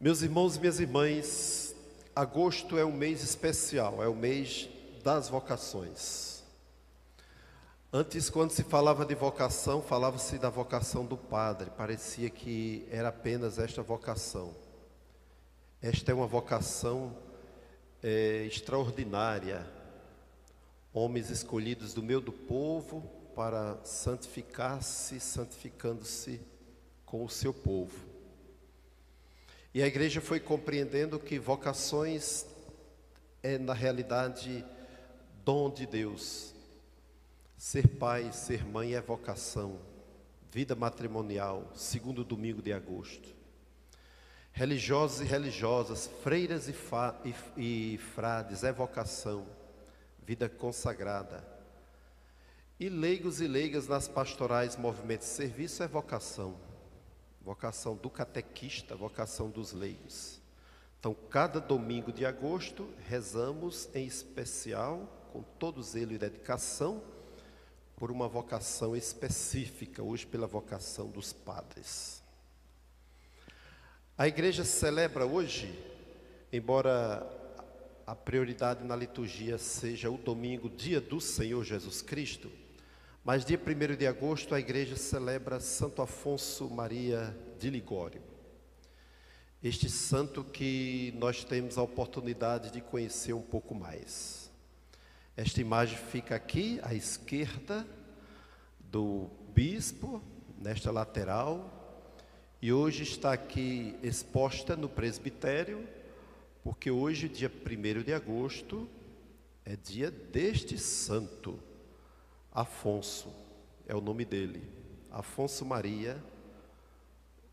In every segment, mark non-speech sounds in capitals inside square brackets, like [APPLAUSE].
Meus irmãos e minhas irmãs, agosto é um mês especial, é o mês das vocações. Antes, quando se falava de vocação, falava-se da vocação do padre, parecia que era apenas esta vocação. Esta é uma vocação é, extraordinária. Homens escolhidos do meio do povo para santificar-se, santificando-se com o seu povo. E a igreja foi compreendendo que vocações é, na realidade, dom de Deus. Ser pai, ser mãe é vocação. Vida matrimonial, segundo domingo de agosto. Religiosos e religiosas, freiras e, e, e frades é vocação. Vida consagrada. E leigos e leigas nas pastorais, movimentos de serviço é vocação vocação do catequista, vocação dos leigos. Então, cada domingo de agosto, rezamos em especial, com todo zelo e dedicação, por uma vocação específica, hoje pela vocação dos padres. A igreja celebra hoje, embora a prioridade na liturgia seja o domingo, dia do Senhor Jesus Cristo, mas dia 1 de agosto a igreja celebra Santo Afonso Maria de Ligório. Este santo que nós temos a oportunidade de conhecer um pouco mais. Esta imagem fica aqui à esquerda do bispo, nesta lateral, e hoje está aqui exposta no presbitério, porque hoje, dia 1 de agosto, é dia deste santo. Afonso é o nome dele. Afonso Maria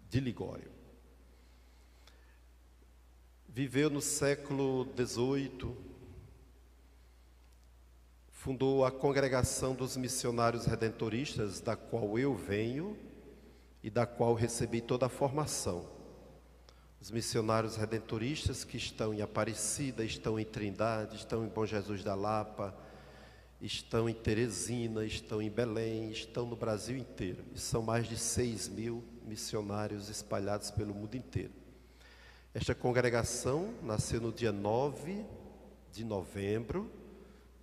de Ligório. Viveu no século XVIII, fundou a Congregação dos Missionários Redentoristas, da qual eu venho e da qual recebi toda a formação. Os missionários redentoristas que estão em Aparecida, estão em Trindade, estão em Bom Jesus da Lapa, estão em Teresina, estão em Belém, estão no Brasil inteiro. E são mais de 6 mil missionários espalhados pelo mundo inteiro. Esta congregação nasceu no dia 9 de novembro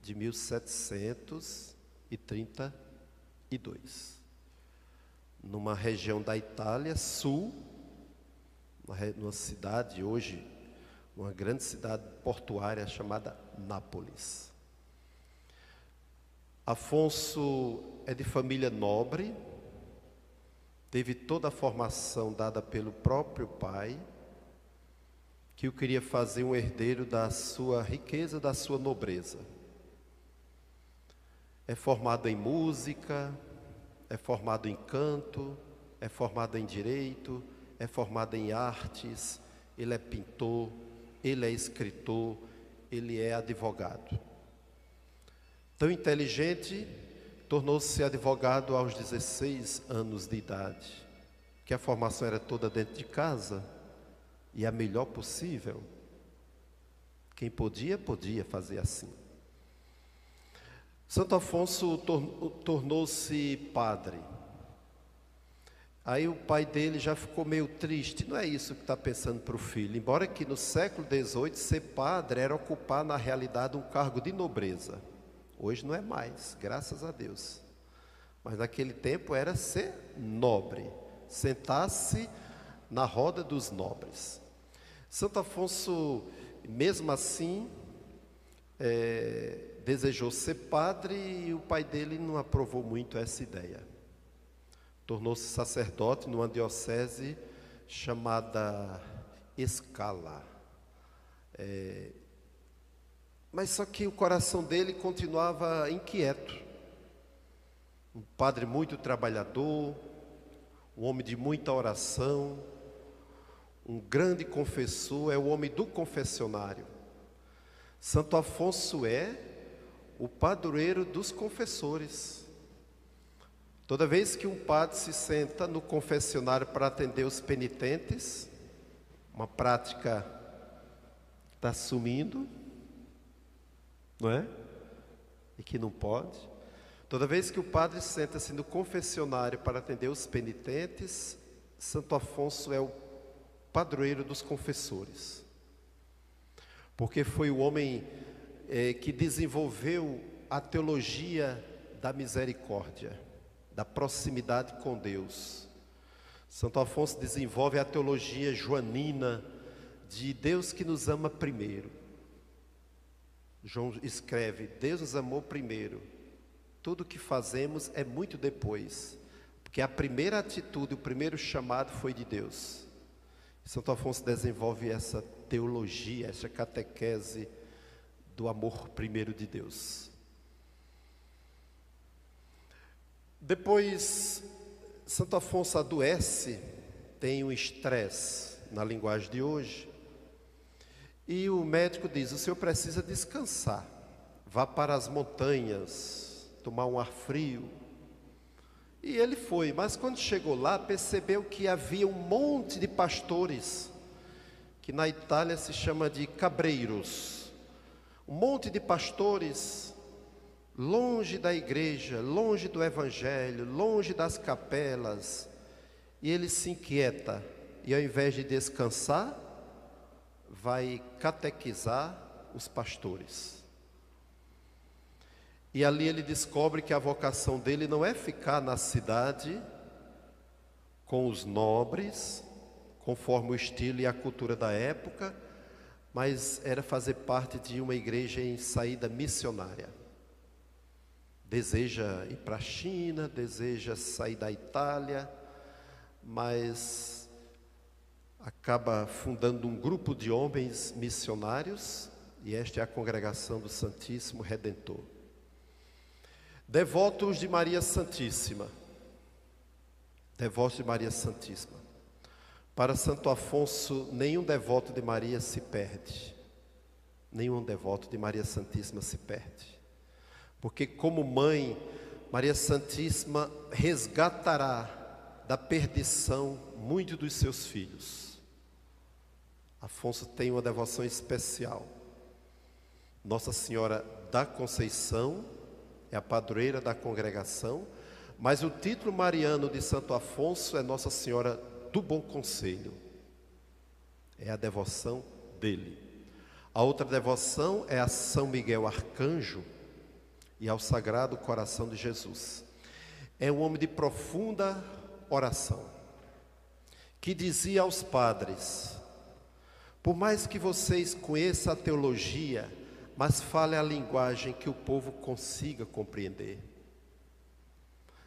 de 1732, numa região da Itália, sul, numa cidade hoje, uma grande cidade portuária chamada Nápoles. Afonso é de família nobre, teve toda a formação dada pelo próprio pai, que o queria fazer um herdeiro da sua riqueza, da sua nobreza. É formado em música, é formado em canto, é formado em direito, é formado em artes, ele é pintor, ele é escritor, ele é advogado. Tão inteligente, tornou-se advogado aos 16 anos de idade, que a formação era toda dentro de casa e a melhor possível. Quem podia, podia fazer assim. Santo Afonso tornou-se padre. Aí o pai dele já ficou meio triste. Não é isso que está pensando para o filho. Embora que no século XVIII ser padre era ocupar na realidade um cargo de nobreza. Hoje não é mais, graças a Deus. Mas naquele tempo era ser nobre, sentar-se na roda dos nobres. Santo Afonso, mesmo assim, é, desejou ser padre e o pai dele não aprovou muito essa ideia. Tornou-se sacerdote numa diocese chamada Escala. É, mas só que o coração dele continuava inquieto. Um padre muito trabalhador, um homem de muita oração, um grande confessor, é o homem do confessionário. Santo Afonso é o padroeiro dos confessores. Toda vez que um padre se senta no confessionário para atender os penitentes, uma prática está sumindo, não é? E que não pode. Toda vez que o padre senta-se no confessionário para atender os penitentes, Santo Afonso é o padroeiro dos confessores. Porque foi o homem é, que desenvolveu a teologia da misericórdia, da proximidade com Deus. Santo Afonso desenvolve a teologia joanina de Deus que nos ama primeiro. João escreve: Deus nos amou primeiro. Tudo que fazemos é muito depois, porque a primeira atitude, o primeiro chamado foi de Deus. Santo Afonso desenvolve essa teologia, essa catequese do amor primeiro de Deus. Depois, Santo Afonso adoece, tem um estresse na linguagem de hoje, e o médico diz: o senhor precisa descansar, vá para as montanhas, tomar um ar frio. E ele foi, mas quando chegou lá, percebeu que havia um monte de pastores, que na Itália se chama de cabreiros, um monte de pastores longe da igreja, longe do evangelho, longe das capelas, e ele se inquieta, e ao invés de descansar, vai catequizar os pastores. E ali ele descobre que a vocação dele não é ficar na cidade com os nobres, conforme o estilo e a cultura da época, mas era fazer parte de uma igreja em saída missionária. Deseja ir para a China, deseja sair da Itália, mas acaba fundando um grupo de homens missionários, e esta é a congregação do Santíssimo Redentor. Devotos de Maria Santíssima. Devotos de Maria Santíssima. Para Santo Afonso, nenhum devoto de Maria se perde. Nenhum devoto de Maria Santíssima se perde. Porque, como mãe, Maria Santíssima resgatará da perdição muitos dos seus filhos. Afonso tem uma devoção especial. Nossa Senhora da Conceição é a padroeira da congregação, mas o título mariano de Santo Afonso é Nossa Senhora do Bom Conselho. É a devoção dele. A outra devoção é a São Miguel Arcanjo e ao Sagrado Coração de Jesus. É um homem de profunda oração, que dizia aos padres: por mais que vocês conheçam a teologia, mas fale a linguagem que o povo consiga compreender.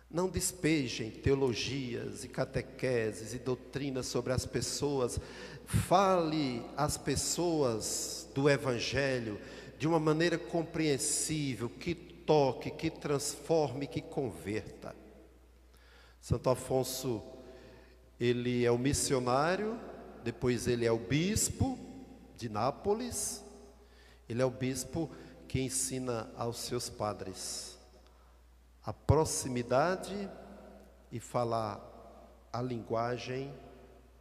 Não despejem teologias e catequeses e doutrinas sobre as pessoas. Fale às pessoas do Evangelho de uma maneira compreensível, que toque, que transforme, que converta. Santo Afonso, ele é o missionário, depois ele é o bispo de Nápoles, ele é o bispo que ensina aos seus padres a proximidade e falar a linguagem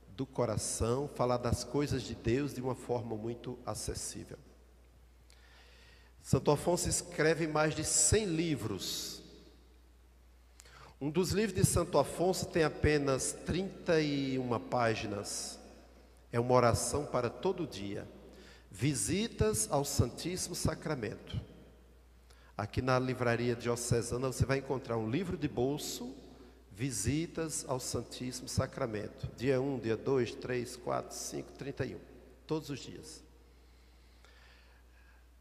do coração, falar das coisas de Deus de uma forma muito acessível. Santo Afonso escreve mais de 100 livros. Um dos livros de Santo Afonso tem apenas 31 páginas. É uma oração para todo dia. Visitas ao Santíssimo Sacramento. Aqui na livraria diocesana você vai encontrar um livro de bolso, Visitas ao Santíssimo Sacramento. Dia 1, dia 2, 3, 4, 5, 31. Todos os dias.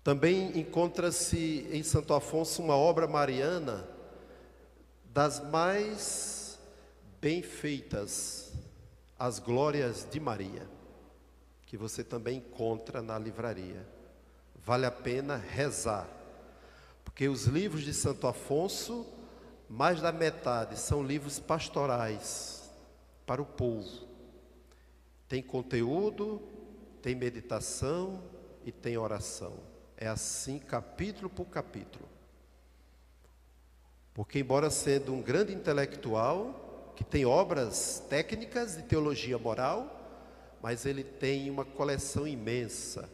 Também encontra-se em Santo Afonso uma obra mariana das mais bem feitas, As Glórias de Maria que você também encontra na livraria. Vale a pena rezar, porque os livros de Santo Afonso, mais da metade são livros pastorais para o povo. Tem conteúdo, tem meditação e tem oração. É assim, capítulo por capítulo. Porque, embora sendo um grande intelectual, que tem obras técnicas de teologia moral, mas ele tem uma coleção imensa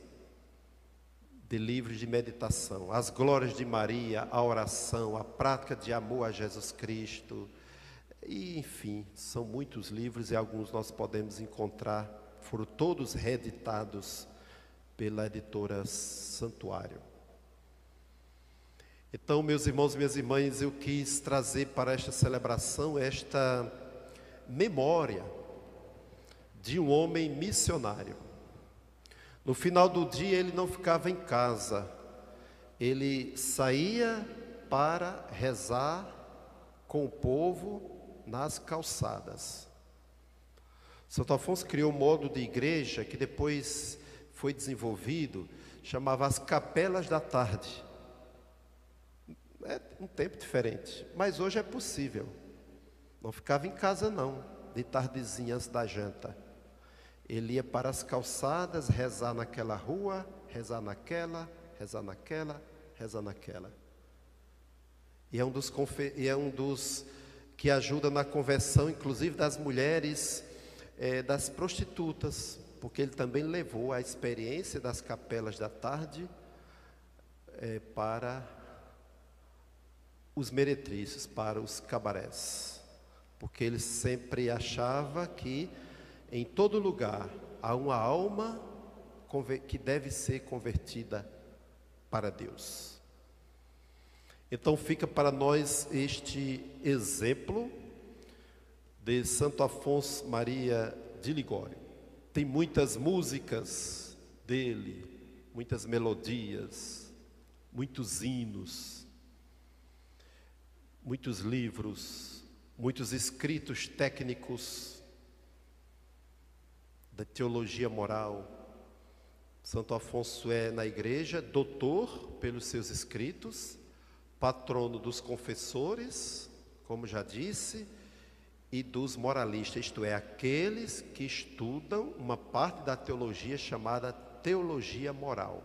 de livros de meditação, as glórias de Maria, a oração, a prática de amor a Jesus Cristo, e enfim, são muitos livros e alguns nós podemos encontrar. Foram todos reeditados pela editora Santuário. Então, meus irmãos e minhas irmãs, eu quis trazer para esta celebração esta memória de um homem missionário. No final do dia, ele não ficava em casa, ele saía para rezar com o povo nas calçadas. Santo Afonso criou um modo de igreja que depois foi desenvolvido, chamava as capelas da tarde. É um tempo diferente, mas hoje é possível. Não ficava em casa não, de tardezinhas da janta. Ele ia para as calçadas, rezar naquela rua, rezar naquela, rezar naquela, rezar naquela. E é um dos, e é um dos que ajuda na conversão, inclusive das mulheres, é, das prostitutas, porque ele também levou a experiência das capelas da tarde é, para os meretrizes, para os cabarés, porque ele sempre achava que em todo lugar há uma alma que deve ser convertida para Deus. Então fica para nós este exemplo de Santo Afonso Maria de Ligório. Tem muitas músicas dele, muitas melodias, muitos hinos, muitos livros, muitos escritos técnicos da teologia moral. Santo Afonso é na igreja doutor pelos seus escritos patrono dos confessores, como já disse, e dos moralistas, isto é, aqueles que estudam uma parte da teologia chamada teologia moral.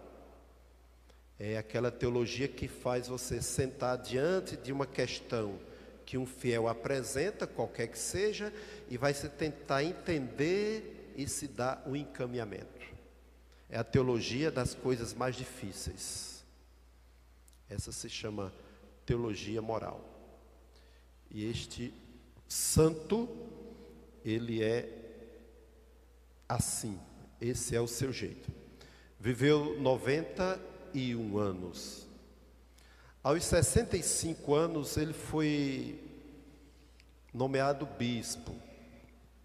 É aquela teologia que faz você sentar diante de uma questão que um fiel apresenta, qualquer que seja, e vai se tentar entender e se dar um encaminhamento. É a teologia das coisas mais difíceis. Essa se chama teologia moral. E este santo, ele é assim, esse é o seu jeito. Viveu 91 anos. Aos 65 anos, ele foi nomeado bispo,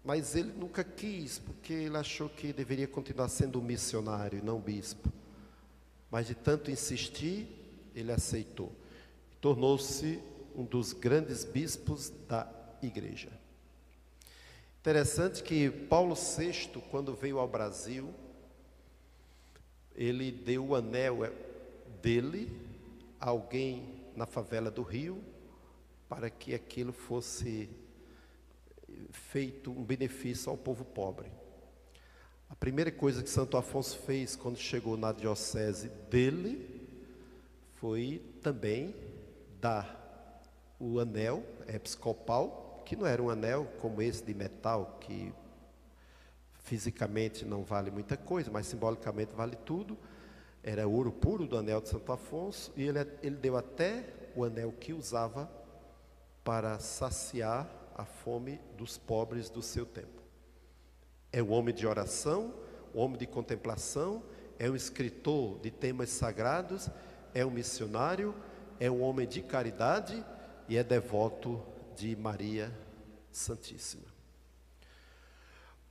mas ele nunca quis, porque ele achou que deveria continuar sendo missionário, não bispo. Mas de tanto insistir, ele aceitou tornou-se um dos grandes bispos da igreja. Interessante que Paulo VI, quando veio ao Brasil, ele deu o anel é, dele a alguém na favela do Rio, para que aquilo fosse feito um benefício ao povo pobre. A primeira coisa que Santo Afonso fez quando chegou na diocese dele foi também dar o anel episcopal, que não era um anel como esse de metal, que fisicamente não vale muita coisa, mas simbolicamente vale tudo. Era ouro puro do anel de Santo Afonso, e ele, ele deu até o anel que usava para saciar a fome dos pobres do seu tempo. É um homem de oração, um homem de contemplação, é um escritor de temas sagrados, é um missionário, é um homem de caridade e é devoto de Maria Santíssima.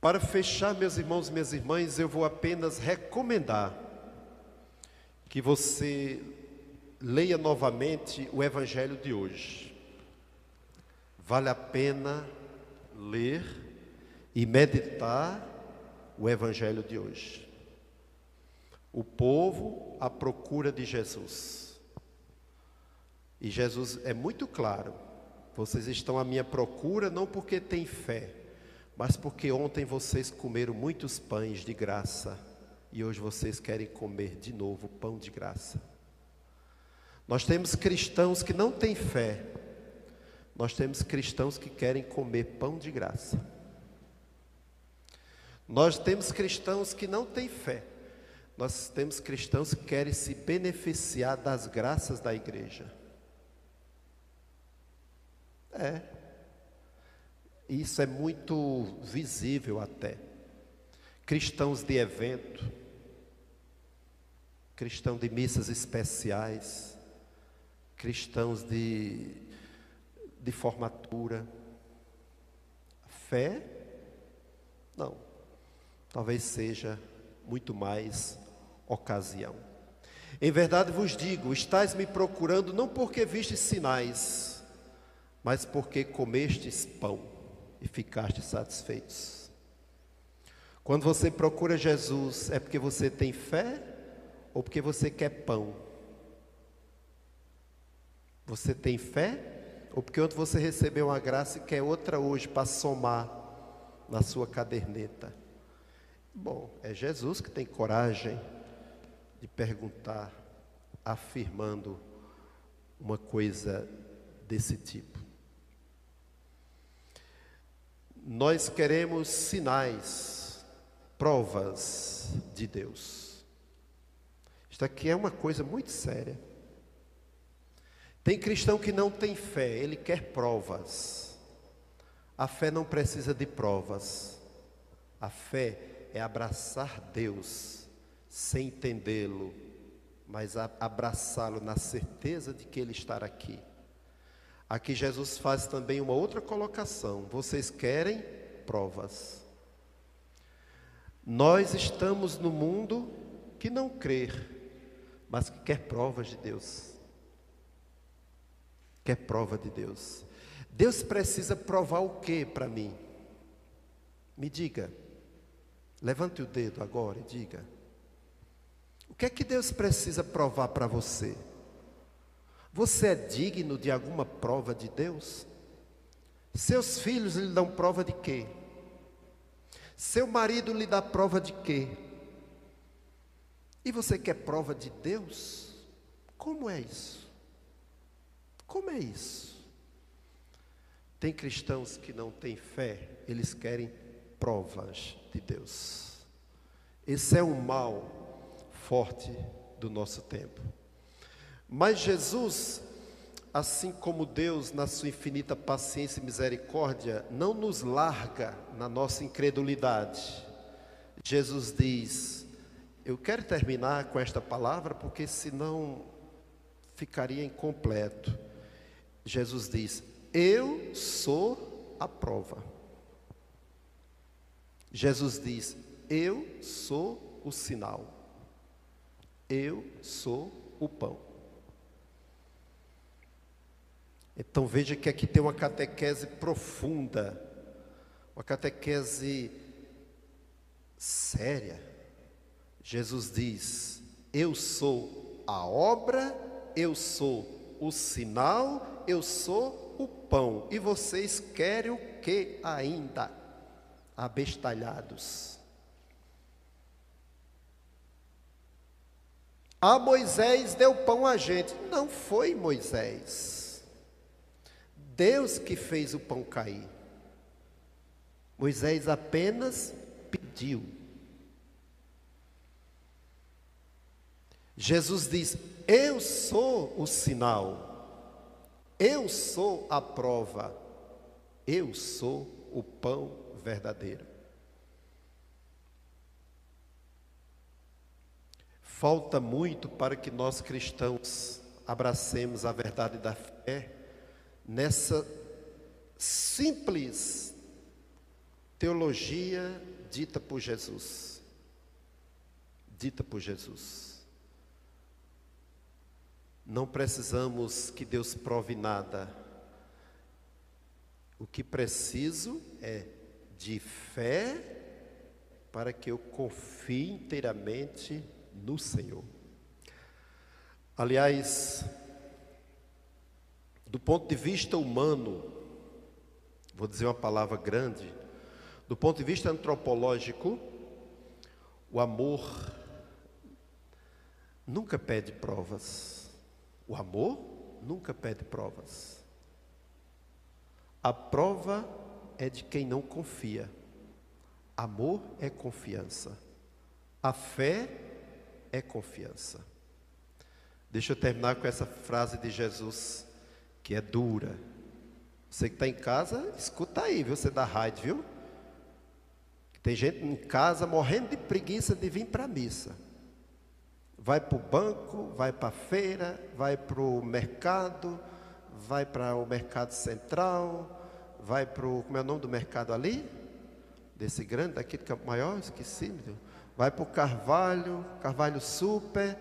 Para fechar, meus irmãos e minhas irmãs, eu vou apenas recomendar que você leia novamente o Evangelho de hoje. Vale a pena ler e meditar o Evangelho de hoje. O povo à procura de Jesus. E Jesus é muito claro: vocês estão à minha procura não porque têm fé, mas porque ontem vocês comeram muitos pães de graça e hoje vocês querem comer de novo pão de graça. Nós temos cristãos que não têm fé, nós temos cristãos que querem comer pão de graça. Nós temos cristãos que não têm fé, nós temos cristãos que querem se beneficiar das graças da igreja. É. Isso é muito visível até. cristãos de evento, cristãos de missas especiais, cristãos de, de formatura. Fé? Não. Talvez seja muito mais ocasião. Em verdade vos digo: estáis me procurando não porque vistes sinais, mas porque comestes pão e ficastes satisfeitos. Quando você procura Jesus, é porque você tem fé ou porque você quer pão? Você tem fé ou porque ontem você recebeu uma graça e quer outra hoje para somar na sua caderneta? Bom, é Jesus que tem coragem de perguntar, afirmando uma coisa desse tipo. Nós queremos sinais, provas de Deus. Isto aqui é uma coisa muito séria. Tem cristão que não tem fé, ele quer provas. A fé não precisa de provas. A fé é abraçar Deus sem entendê-lo, mas abraçá-lo na certeza de que Ele está aqui. Aqui Jesus faz também uma outra colocação: vocês querem provas. Nós estamos no mundo que não crê, mas que quer provas de Deus. Quer prova de Deus. Deus precisa provar o que para mim? Me diga. Levante o dedo agora e diga. O que é que Deus precisa provar para você? Você é digno de alguma prova de Deus? Seus filhos lhe dão prova de quê? Seu marido lhe dá prova de quê? E você quer prova de Deus? Como é isso? Como é isso? Tem cristãos que não têm fé, eles querem provas de Deus. Esse é um mal forte do nosso tempo. Mas Jesus, assim como Deus, na sua infinita paciência e misericórdia, não nos larga na nossa incredulidade. Jesus diz: Eu quero terminar com esta palavra, porque senão ficaria incompleto. Jesus diz: Eu sou a prova. Jesus diz: Eu sou o sinal. Eu sou o pão. Então veja que aqui tem uma catequese profunda, uma catequese séria. Jesus diz: Eu sou a obra, eu sou o sinal, eu sou o pão. E vocês querem o que ainda? Abestalhados. A Moisés deu pão a gente. Não foi Moisés. Deus que fez o pão cair. Moisés apenas pediu. Jesus diz: Eu sou o sinal, eu sou a prova, eu sou o pão verdadeiro. Falta muito para que nós cristãos abracemos a verdade da fé nessa simples teologia dita por Jesus. Dita por Jesus. Não precisamos que Deus prove nada. O que preciso é de fé para que eu confie inteiramente no Senhor. Aliás, do ponto de vista humano, vou dizer uma palavra grande, do ponto de vista antropológico, o amor nunca pede provas. O amor nunca pede provas. A prova é de quem não confia. Amor é confiança. A fé é confiança. Deixa eu terminar com essa frase de Jesus que é dura. Você que está em casa, escuta aí, viu? Você da rádio, viu? Tem gente em casa morrendo de preguiça de vir para a missa. Vai para o banco, vai para a feira, vai para o mercado, vai para o mercado central, vai para o. Como é o nome do mercado ali? Desse grande, daquele Campo Maior, esqueci. Vai para o Carvalho, Carvalho Super,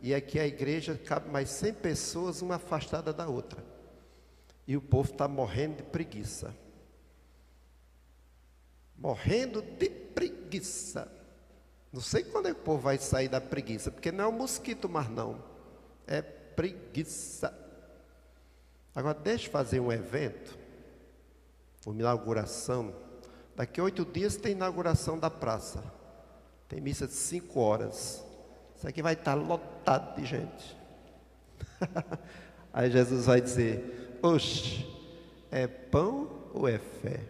e aqui a igreja cabe mais 100 pessoas, uma afastada da outra. E o povo está morrendo de preguiça. Morrendo de preguiça. Não sei quando é que o povo vai sair da preguiça, porque não é o mosquito mais não. É preguiça. Agora deixa eu fazer um evento, uma inauguração. Daqui a oito dias tem inauguração da praça. Tem missa de cinco horas. Isso aqui vai estar lotado de gente. [LAUGHS] Aí Jesus vai dizer: Oxe, é pão ou é fé?